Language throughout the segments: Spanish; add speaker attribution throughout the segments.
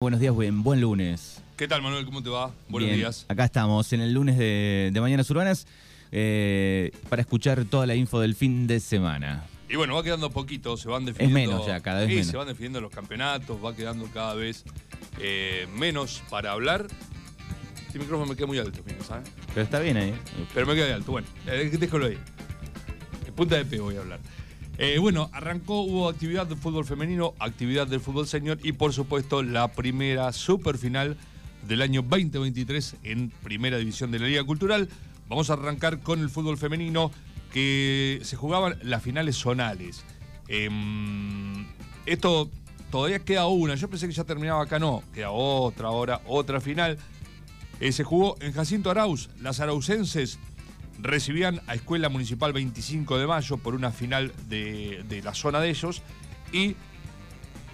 Speaker 1: Buenos días, buen, buen lunes.
Speaker 2: ¿Qué tal, Manuel? ¿Cómo te va? Buenos
Speaker 1: Bien,
Speaker 2: días.
Speaker 1: Acá estamos en el lunes de, de Mañanas Urbanas eh, para escuchar toda la info del fin de semana.
Speaker 2: Y bueno, va quedando poquito, se van definiendo.
Speaker 1: menos ya, cada vez
Speaker 2: Sí,
Speaker 1: menos.
Speaker 2: se van definiendo los campeonatos, va quedando cada vez eh, menos para hablar. Este micrófono me queda muy alto, ¿sabes?
Speaker 1: Pero está bien ahí.
Speaker 2: Pero me queda de alto. Bueno, eh, déjalo ahí. En punta de P voy a hablar. Eh, bueno, arrancó, hubo actividad del fútbol femenino, actividad del fútbol senior y por supuesto la primera superfinal del año 2023 en Primera División de la Liga Cultural. Vamos a arrancar con el fútbol femenino que se jugaban las finales zonales. Em, esto todavía queda una, yo pensé que ya terminaba acá, no, queda otra hora, otra final. Eh, se jugó en Jacinto Arauz, las araucenses recibían a Escuela Municipal 25 de Mayo por una final de, de la zona de ellos y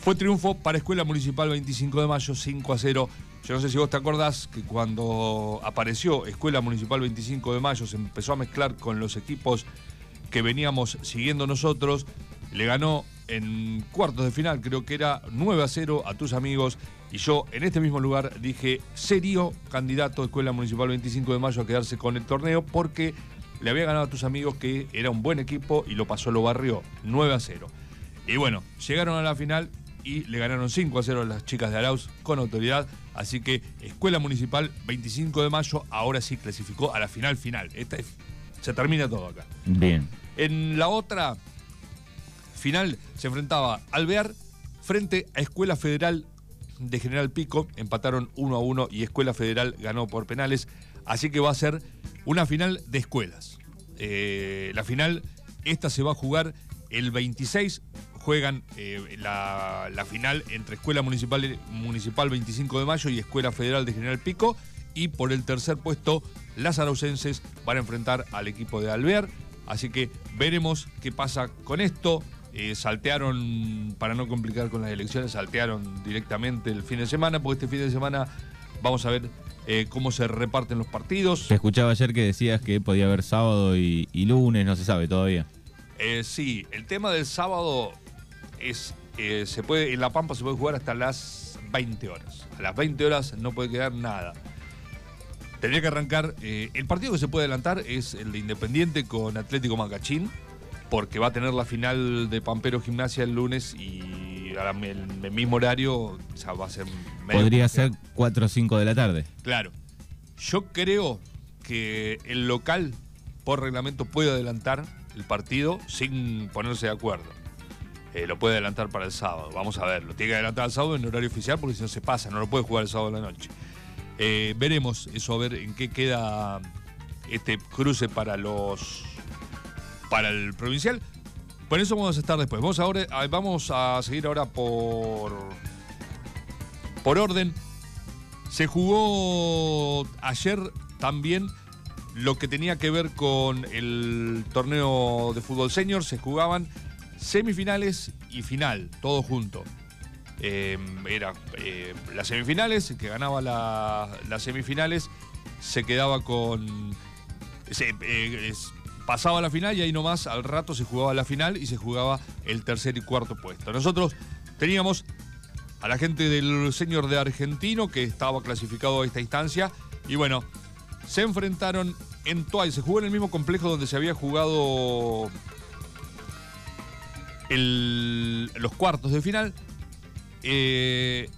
Speaker 2: fue triunfo para Escuela Municipal 25 de Mayo 5 a 0. Yo no sé si vos te acordás que cuando apareció Escuela Municipal 25 de Mayo se empezó a mezclar con los equipos que veníamos siguiendo nosotros, le ganó en cuartos de final, creo que era 9 a 0 a tus amigos. Y yo en este mismo lugar dije, serio candidato a Escuela Municipal 25 de Mayo a quedarse con el torneo porque le había ganado a tus amigos que era un buen equipo y lo pasó, lo barrió 9 a 0. Y bueno, llegaron a la final y le ganaron 5 a 0 a las chicas de Arauz con autoridad. Así que Escuela Municipal 25 de Mayo ahora sí clasificó a la final final. Esta es- se termina todo acá.
Speaker 1: Bien.
Speaker 2: En la otra final se enfrentaba Alvear frente a Escuela Federal de General Pico. Empataron 1 a 1 y Escuela Federal ganó por penales. Así que va a ser una final de escuelas. Eh, la final, esta se va a jugar el 26. Juegan eh, la, la final entre Escuela Municipal, Municipal 25 de Mayo y Escuela Federal de General Pico. Y por el tercer puesto, las araucenses van a enfrentar al equipo de Alvear. Así que veremos qué pasa con esto. Eh, saltearon, para no complicar con las elecciones, saltearon directamente el fin de semana, porque este fin de semana vamos a ver eh, cómo se reparten los partidos.
Speaker 1: Te escuchaba ayer que decías que podía haber sábado y, y lunes, no se sabe todavía.
Speaker 2: Eh, sí, el tema del sábado es, se puede, en La Pampa se puede jugar hasta las 20 horas. A las 20 horas no puede quedar nada. Tendría que arrancar, el partido que se puede adelantar es el de Independiente con Atlético Macachín, porque va a tener la final de Pampero Gimnasia el lunes y a la- el, el mismo horario, va a ser... medio
Speaker 1: Podría ser 4 o 5 de la tarde.
Speaker 2: Claro. Yo creo que el local, por reglamento, puede adelantar el partido sin ponerse de acuerdo. Eh, lo puede adelantar para el sábado. Vamos a ver. Lo tiene que adelantar el sábado en horario oficial porque si no se pasa, no lo puede jugar el sábado en la noche. Eh, veremos eso, a ver en qué queda este cruce para los. Para el provincial. Por eso vamos a estar después. Vamos, ahora, ah, vamos a seguir ahora por. por orden. Se jugó ayer también lo que tenía que ver con el torneo de fútbol senior. Se jugaban semifinales y final, todo junto. Eh, era eh, las semifinales, el que ganaba la- las semifinales se quedaba con. eh, pasaba la final y ahí nomás al rato se jugaba la final y se jugaba el tercer y cuarto puesto. Nosotros teníamos a la gente del señor de Argentino que estaba clasificado a esta instancia. Y bueno, se enfrentaron en Toay. Se jugó en el mismo complejo donde se había jugado los cuartos de final. Eh,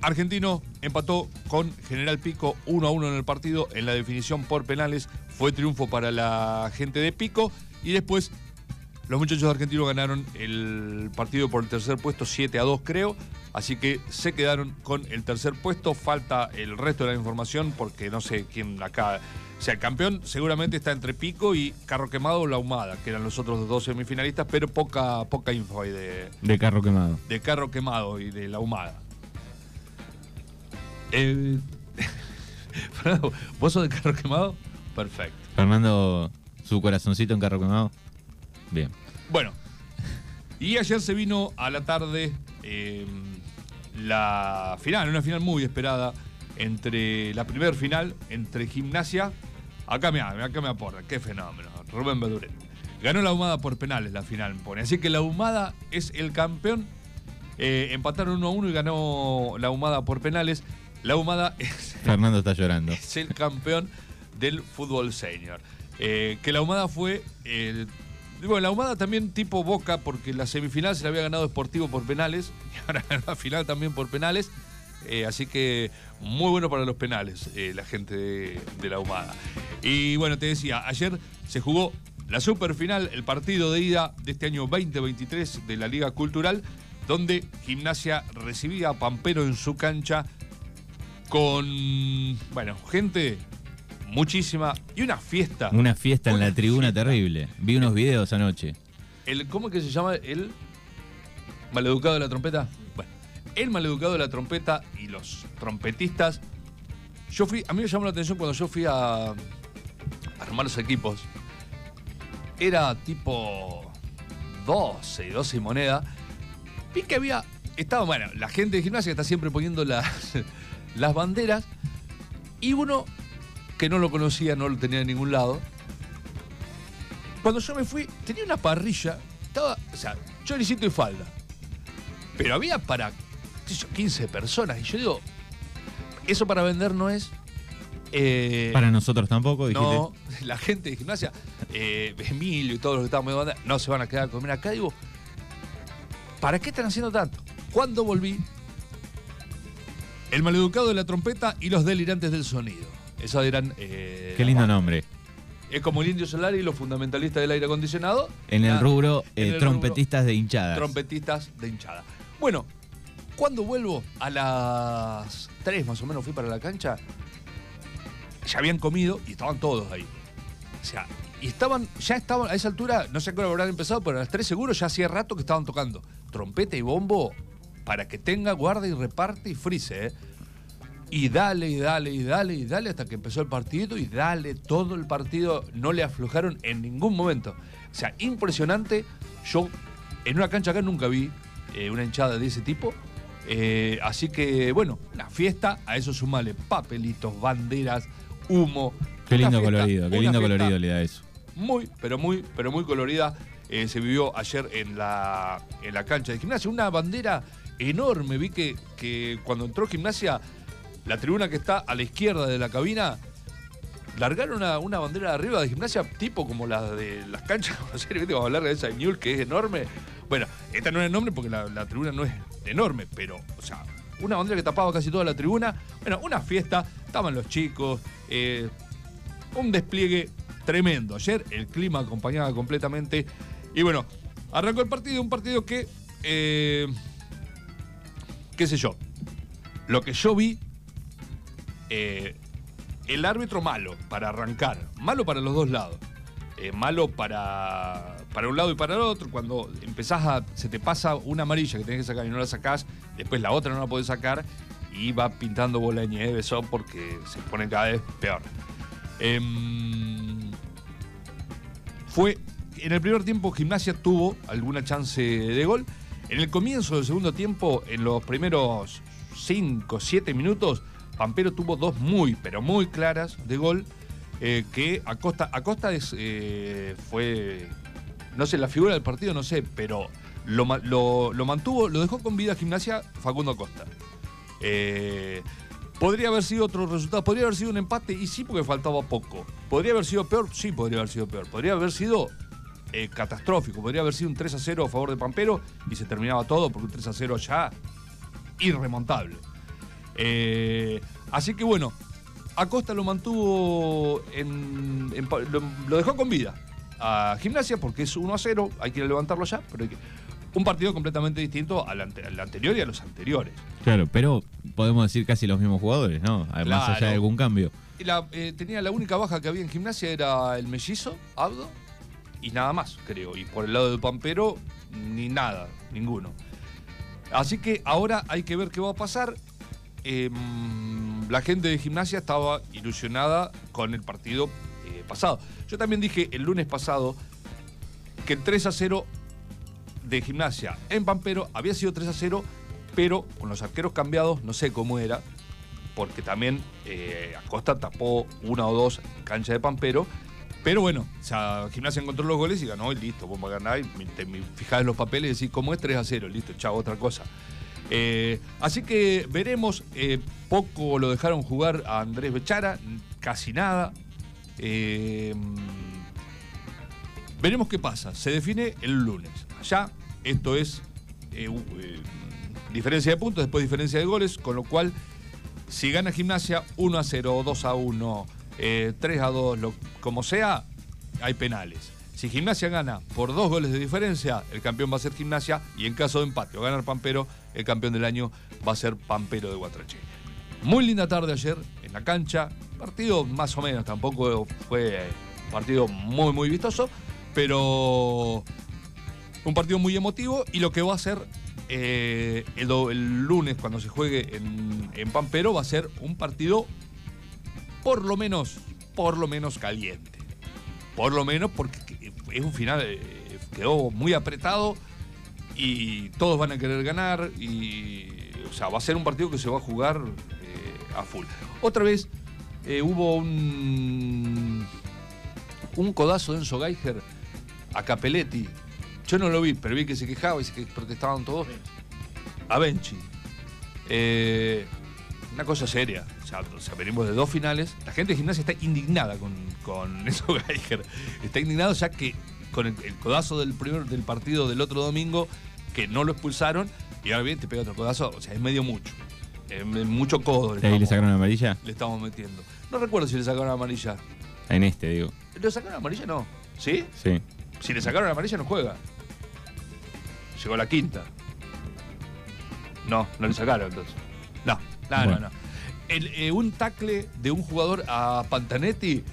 Speaker 2: Argentino empató con General Pico 1 a 1 en el partido. En la definición por penales fue triunfo para la gente de Pico. Y después los muchachos de Argentino ganaron el partido por el tercer puesto 7 a 2 creo. Así que se quedaron con el tercer puesto. Falta el resto de la información porque no sé quién acá. O sea, el campeón seguramente está entre Pico y Carro Quemado o La Humada, que eran los otros dos semifinalistas, pero poca, poca info hay de,
Speaker 1: De carro quemado.
Speaker 2: de Carro Quemado y de La Humada. Eh, Fernando, ¿vos sos de Carro Quemado? Perfecto.
Speaker 1: Fernando, su corazoncito en carro quemado. Bien.
Speaker 2: Bueno, y ayer se vino a la tarde eh, la final, una final muy esperada entre la primer final entre Gimnasia. Acá me, acá me aporta, qué fenómeno. Rubén Beduret. Ganó la Humada por penales la final, pone. Así que la Humada es el campeón Eh, empataron 1 a 1 y ganó la Humada por penales. La Humada es,
Speaker 1: Fernando está llorando.
Speaker 2: es el campeón del fútbol senior. Eh, que la Humada fue. eh, bueno, la Humada también tipo Boca, porque la semifinal se la había ganado Sportivo por penales y ahora la final también por penales. Eh, así que muy bueno para los penales, eh, la gente de, de la Humada. Y bueno, te decía, ayer se jugó la superfinal, el partido de ida de este año 2023 de la Liga Cultural, donde Gimnasia recibía a Pampero en su cancha con, bueno, gente muchísima y una fiesta.
Speaker 1: Una fiesta en
Speaker 2: Una
Speaker 1: la tribuna
Speaker 2: fiesta.
Speaker 1: terrible. Vi unos videos anoche.
Speaker 2: El, ¿Cómo es que se llama? El maleducado de la trompeta. Bueno, el maleducado de la trompeta y los trompetistas. Yo fui, a mí me llamó la atención cuando yo fui a, a armar los equipos. Era tipo 12, 12 y moneda. Vi que había, estaba, bueno, la gente de gimnasia que está siempre poniendo las, las banderas. Y uno que no lo conocía, no lo tenía en ningún lado, cuando yo me fui, tenía una parrilla. Estaba, o sea, choricito y falda. Pero había para, qué sé yo, 15 personas. Y yo digo, eso para vender no es. Eh,
Speaker 1: Para nosotros tampoco, dijiste.
Speaker 2: no, la gente de gimnasia, eh, Emilio y todos los que estaban medio banda, no se van a quedar a comer acá. Digo, ¿para qué están haciendo tanto? Cuando volví, el maleducado de la trompeta y los delirantes del sonido. Esos eran. eh,
Speaker 1: Qué lindo
Speaker 2: banda.
Speaker 1: nombre.
Speaker 2: Es como el indio solar y los fundamentalistas del aire acondicionado.
Speaker 1: En el
Speaker 2: Ah,
Speaker 1: rubro,
Speaker 2: en
Speaker 1: eh,
Speaker 2: el
Speaker 1: trompetistas de hinchadas.
Speaker 2: trompetistas de hinchada. Bueno, cuando vuelvo a las 3 más o menos fui para la cancha, ya habían comido y estaban todos ahí. O sea, y estaban, ya estaban a esa altura, no sé a qué hora habrán empezado, pero a las 3 seguro ya hacía rato que estaban tocando trompeta y bombo para que tenga, guarda y reparte y frise, ¿eh? Y dale, y dale, y dale, y dale hasta que empezó el partido, y dale todo el partido, no le aflojaron en ningún momento. O sea, impresionante. Yo en una cancha acá nunca vi eh, una hinchada de ese tipo. Eh, así que, bueno, una fiesta, a eso sumale papelitos, banderas, humo.
Speaker 1: Qué lindo
Speaker 2: fiesta,
Speaker 1: colorido, qué lindo colorido le da eso.
Speaker 2: muy, pero muy, pero muy colorida. eh, se vivió ayer en la, en la cancha de gimnasia. Una bandera enorme. Vi que, que cuando entró gimnasia, la tribuna que está a la izquierda de la cabina, largaron una, una bandera de arriba de gimnasia, tipo como la de las canchas. Vamos a hablar de esa de Newell, que es enorme. Bueno, esta no es enorme porque la, la tribuna no es enorme, pero, o sea, una bandera que tapaba casi toda la tribuna. Bueno, una fiesta, estaban los chicos, eh, un despliegue tremendo. Ayer el clima acompañaba completamente. Y bueno, arrancó el partido, un partido que, eh, qué sé yo, lo que yo vi, eh, el árbitro malo para arrancar, malo para los dos lados. Eh, malo para, para un lado y para el otro. Cuando empezás a. se te pasa una amarilla que tenés que sacar y no la sacás, después la otra no la podés sacar y va pintando bola de nieve eso porque se pone cada vez peor. Em, fue. En el primer tiempo, Gimnasia tuvo alguna chance de gol. En el comienzo del segundo tiempo, en los primeros 5, 7 minutos, Pampero tuvo dos muy, pero muy claras de gol. eh, que Acosta, Acosta es, eh, fue, no sé, la figura del partido, no sé, pero lo, ma- lo- lo mantuvo, lo dejó con vida a Gimnasia Facundo Acosta. Eh, podría haber sido otro resultado, podría haber sido un empate y sí porque faltaba poco. Podría haber sido peor, sí podría haber sido peor. Podría haber sido eh, catastrófico, podría haber sido un 3 a 0 a favor de Pampero y se terminaba todo porque un 3 a 0 ya irremontable. Eh, así que bueno, Acosta lo mantuvo en, lo, lo dejó con vida a Gimnasia porque es 1 a 0, hay que levantarlo ya, pero hay que, un partido completamente distinto al, ante- al anterior y a los anteriores.
Speaker 1: Claro, pero podemos decir casi los mismos jugadores, ¿no? Además allá de algún cambio.
Speaker 2: La, eh, tenía la única baja que había en gimnasia era el mellizo, Abdo, y nada más, creo. Y por el lado de Pampero, ni nada, ninguno. Así que ahora hay que ver qué va a pasar. Mm, la gente de gimnasia estaba ilusionada con el partido eh, pasado. Yo también dije el lunes pasado que el 3 a 0 de gimnasia en Pampero había sido 3 a 0, pero con los arqueros cambiados, no sé cómo era, porque también eh, Acosta tapó una o dos en cancha de Pampero Pero bueno, o sea, Gimnasia encontró los goles y ganó y listo, vamos a ganar. Te fijás en los papeles y decís, ¿cómo es 3 a 0? Listo, chao, otra cosa. Eh, así que veremos, eh, poco lo dejaron jugar a Andrés Bechara, casi nada. Eh, veremos qué pasa, se define el lunes. Allá, esto es diferencia de puntos, después diferencia de goles, con lo cual, si gana Gimnasia 1 a 0, 2 a 1, 3 a 2, lo, como sea, hay penales. Si Gimnasia gana por dos goles de diferencia, el campeón va a ser Gimnasia y en caso de empate o ganar Pampero, el campeón del año va a ser Pampero de Guatrache. Muy linda tarde ayer en la cancha, partido más o menos, tampoco fue partido muy muy vistoso, pero un partido muy emotivo y lo que va a ser eh, el, lunes cuando se juegue en Pampero va a ser un partido por lo menos, por lo menos caliente. Por lo menos porque es un final, eh, quedó muy apretado y todos van a querer ganar y, o sea, va a ser un partido que se va a jugar eh, a full. Otra vez eh, hubo un, un codazo de Enzo Geiger a Capelletti. Yo no lo vi, pero vi que se quejaba y que protestaban todos. A Benchi. Una cosa seria. O sea, venimos de dos finales. La gente de gimnasia está indignada con, con Enzo Geiger. Está indignado ya que con el, codazo del primer del partido del otro domingo, que no lo expulsaron, y ahora bien te pega otro codazo, o sea, es medio mucho. Es mucho codo.
Speaker 1: Le, le sacaron amarilla?
Speaker 2: Le estamos metiendo. No recuerdo si le sacaron amarilla.
Speaker 1: En este, digo.
Speaker 2: ¿Le sacaron amarilla? No. ¿Sí?
Speaker 1: Sí.
Speaker 2: Si le sacaron amarilla, no juega. Llegó la quinta. No, no le sacaron entonces. No, no, no, no. Eh, un tackle de un jugador a Pantanetti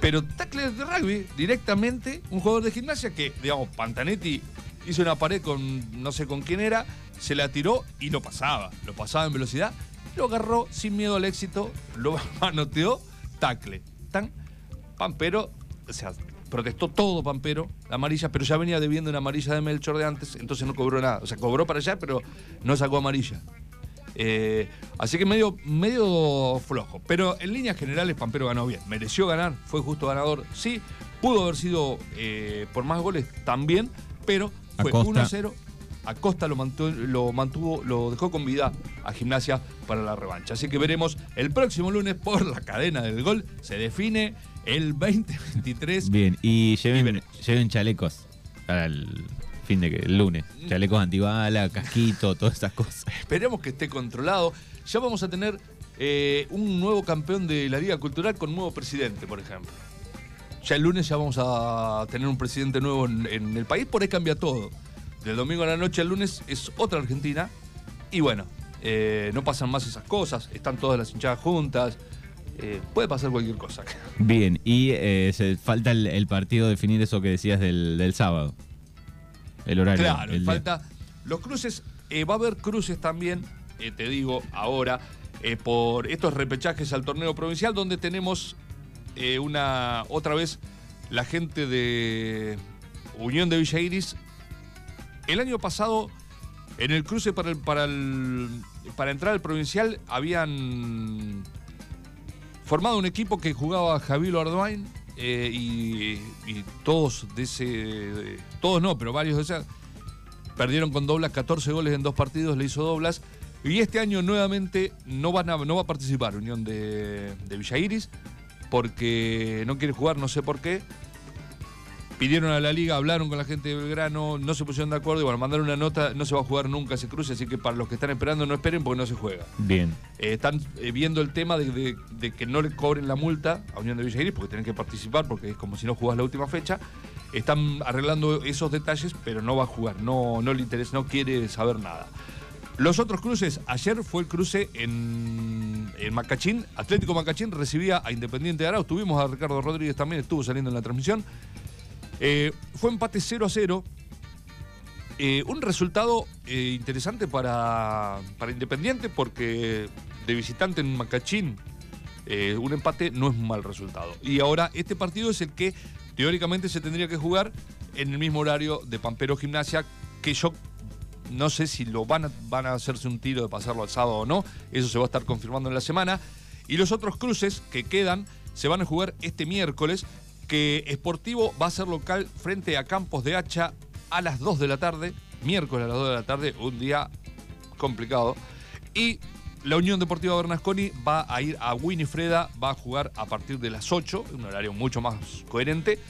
Speaker 2: pero tackle de rugby, directamente, un jugador de gimnasia que, digamos, Pantanetti hizo una pared con no sé con quién era, se la tiró y lo pasaba. Lo pasaba en velocidad, lo agarró sin miedo al éxito, lo manoteó, tackle. Tan Pampero, o sea, protestó todo Pampero, la amarilla, pero ya venía debiendo una amarilla de Melchor de antes, entonces no cobró nada. O sea, cobró para allá, pero no sacó amarilla. Eh, así que medio, medio flojo. Pero en líneas generales, Pampero ganó bien. Mereció ganar, fue justo ganador. Sí, pudo haber sido eh, por más goles también, pero fue 1-0. Acosta lo mantuvo, lo mantuvo, lo dejó con vida a Gimnasia para la revancha. Así que veremos el próximo lunes por la cadena del gol. Se define el 2023.
Speaker 1: Bien, y lleven, lleven chalecos para el fin de que el lunes. Chalecos antibala, casquito, todas esas cosas.
Speaker 2: Esperemos que esté controlado. Ya vamos a tener eh, un nuevo campeón de la Liga Cultural con nuevo presidente, por ejemplo. Ya el lunes ya vamos a tener un presidente nuevo en, el país, por ahí cambia todo. Del domingo a la noche al lunes es otra Argentina. Y bueno, eh, no pasan más esas cosas, están todas las hinchadas juntas. Eh, puede pasar cualquier cosa.
Speaker 1: Bien, y se falta el, partido definir eso que decías del sábado. El horario.
Speaker 2: Claro, falta. Los cruces, eh, va a haber cruces también, eh, te digo ahora, eh, por estos repechajes al torneo provincial, donde tenemos una. otra vez la gente de Unión de Villa Iris. El año pasado, en el cruce para el, para el, para entrar al provincial, habían formado un equipo que jugaba Javier Ardoain eh, y, todos de ese. todos no, pero varios de esos perdieron con Doblas 14 goles en dos partidos, le hizo Doblas. Y este año nuevamente no, no va a participar Unión de, de Villa Iris porque no quiere jugar, no sé por qué pidieron a la liga, hablaron con la gente de Belgrano, no se pusieron de acuerdo y bueno, mandaron una nota, no se va a jugar nunca ese cruce, así que para los que están esperando no esperen porque no se juega.
Speaker 1: Bien.
Speaker 2: Eh, están eh, viendo el tema de, que no le cobren la multa a Unión de Villa porque tienen que participar porque es como si no jugás la última fecha. Están arreglando esos detalles, pero no va a jugar, no, no le interesa, no quiere saber nada. Los otros cruces, ayer fue el cruce en, en, Macachín, Atlético Macachín recibía a Independiente de Arauz, tuvimos a Ricardo Rodríguez también, estuvo saliendo en la transmisión. Eh, fue empate 0 a 0. Eh, un resultado eh, interesante para, para, Independiente porque de visitante en Macachín un empate no es un mal resultado. Y ahora este partido es el que teóricamente se tendría que jugar en el mismo horario de Pampero Gimnasia, que yo no sé si lo van van a hacerse un tiro de pasarlo al sábado o no, eso se va a estar confirmando en la semana. Y los otros cruces que quedan se van a jugar este miércoles, que Sportivo va a ser local frente a Campos de Hacha a las 2 de la tarde, miércoles a las 2 de la tarde, un día complicado. Y la Unión Deportiva Bernasconi va a ir a Winifreda, va a jugar a partir de las 8, un horario mucho más coherente,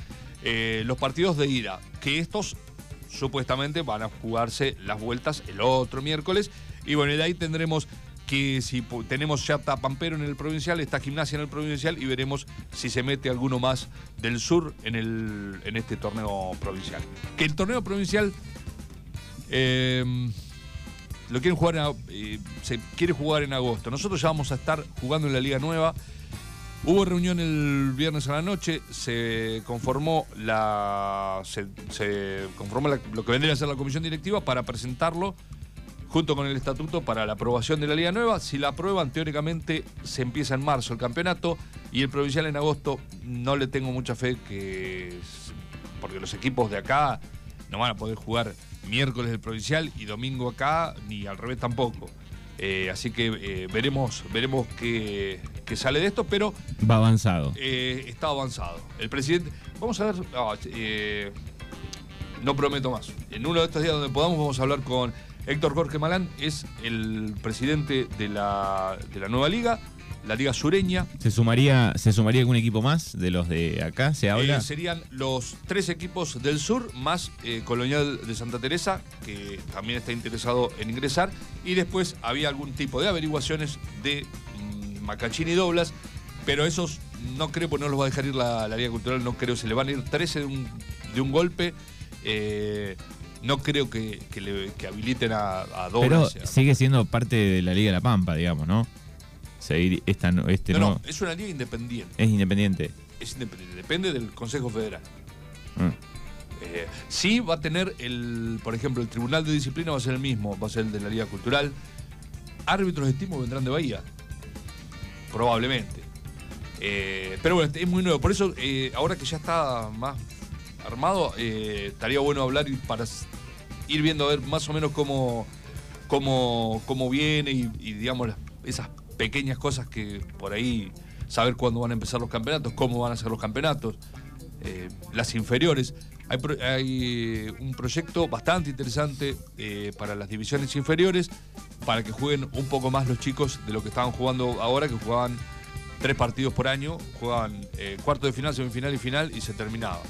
Speaker 2: eh, los partidos de ida, que estos supuestamente van a jugarse las vueltas el otro miércoles. Y bueno, de ahí tendremos que si tenemos ya Tapampero en el provincial, está Gimnasia en el provincial y veremos si se mete alguno más del sur en, el, en este torneo provincial. Que el torneo provincial eh, lo quieren jugar, eh, se quiere jugar en agosto. Nosotros ya vamos a estar jugando en la Liga Nueva. Hubo reunión el viernes a la noche, se conformó la. se, conformó lo que vendría a ser la comisión directiva para presentarlo junto con el estatuto para la aprobación de la Liga Nueva. Si la aprueban, teóricamente se empieza en marzo el campeonato y el provincial en agosto. No le tengo mucha fe que. porque los equipos de acá no van a poder jugar miércoles el provincial y domingo acá, ni al revés tampoco. Eh, así que eh, veremos, veremos qué, sale de esto, pero.
Speaker 1: Va avanzado.
Speaker 2: Eh, está avanzado. El presidente. Vamos a ver. Ah, no prometo más. En uno de estos días donde podamos, vamos a hablar con Héctor Jorge Malán, es el presidente de la, de la nueva liga la Liga Sureña.
Speaker 1: ¿Se sumaría, ¿Se sumaría algún equipo más de los de acá? ¿Se habla?
Speaker 2: Eh, serían los tres equipos del sur, más eh, Colonial de Santa Teresa, que también está interesado en ingresar. Y después había algún tipo de averiguaciones de mm, Macachín y Doblas, pero esos no creo, porque no los va a dejar ir la, Liga Cultural, no creo, se le van a ir 13 de un, de un golpe. Eh, no creo que, le, habiliten a, a.
Speaker 1: Pero sigue siendo parte de la Liga de la Pampa, digamos, ¿no? seguir esta este
Speaker 2: no, no, es una liga independiente.
Speaker 1: Es independiente.
Speaker 2: Es independiente, depende del Consejo Federal. Mm. Eh, sí va a tener el, por ejemplo, el Tribunal de Disciplina va a ser el mismo, va a ser el de la Liga Cultural. Árbitros de estimo vendrán de Bahía. Probablemente. Eh, pero bueno, es muy nuevo. Por eso, eh, ahora que ya está más armado, estaría bueno hablar y para ir viendo a ver más o menos cómo, cómo, cómo viene y, digamos, esas pequeñas cosas que por ahí saber cuándo van a empezar los campeonatos, cómo van a ser los campeonatos, eh, las inferiores. Hay, un proyecto bastante interesante eh, para las divisiones inferiores, para que jueguen un poco más los chicos de lo que estaban jugando ahora, que jugaban tres partidos por año, jugaban eh, cuarto de final, semifinal y final y se terminaba.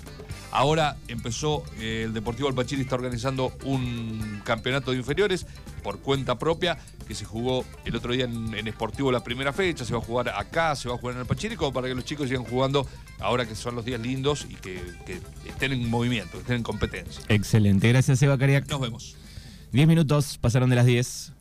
Speaker 2: Ahora empezó eh, el Deportivo Alpachiri, está organizando un campeonato de inferiores por cuenta propia que se jugó el otro día en, en Sportivo la primera fecha, se va a jugar acá, se va a jugar en Alpachiri, como para que los chicos sigan jugando ahora que son los días lindos y que, estén en movimiento, que estén en competencia.
Speaker 1: Excelente, gracias Eva Cariac.
Speaker 2: Nos vemos.
Speaker 1: Diez minutos, pasaron de las diez.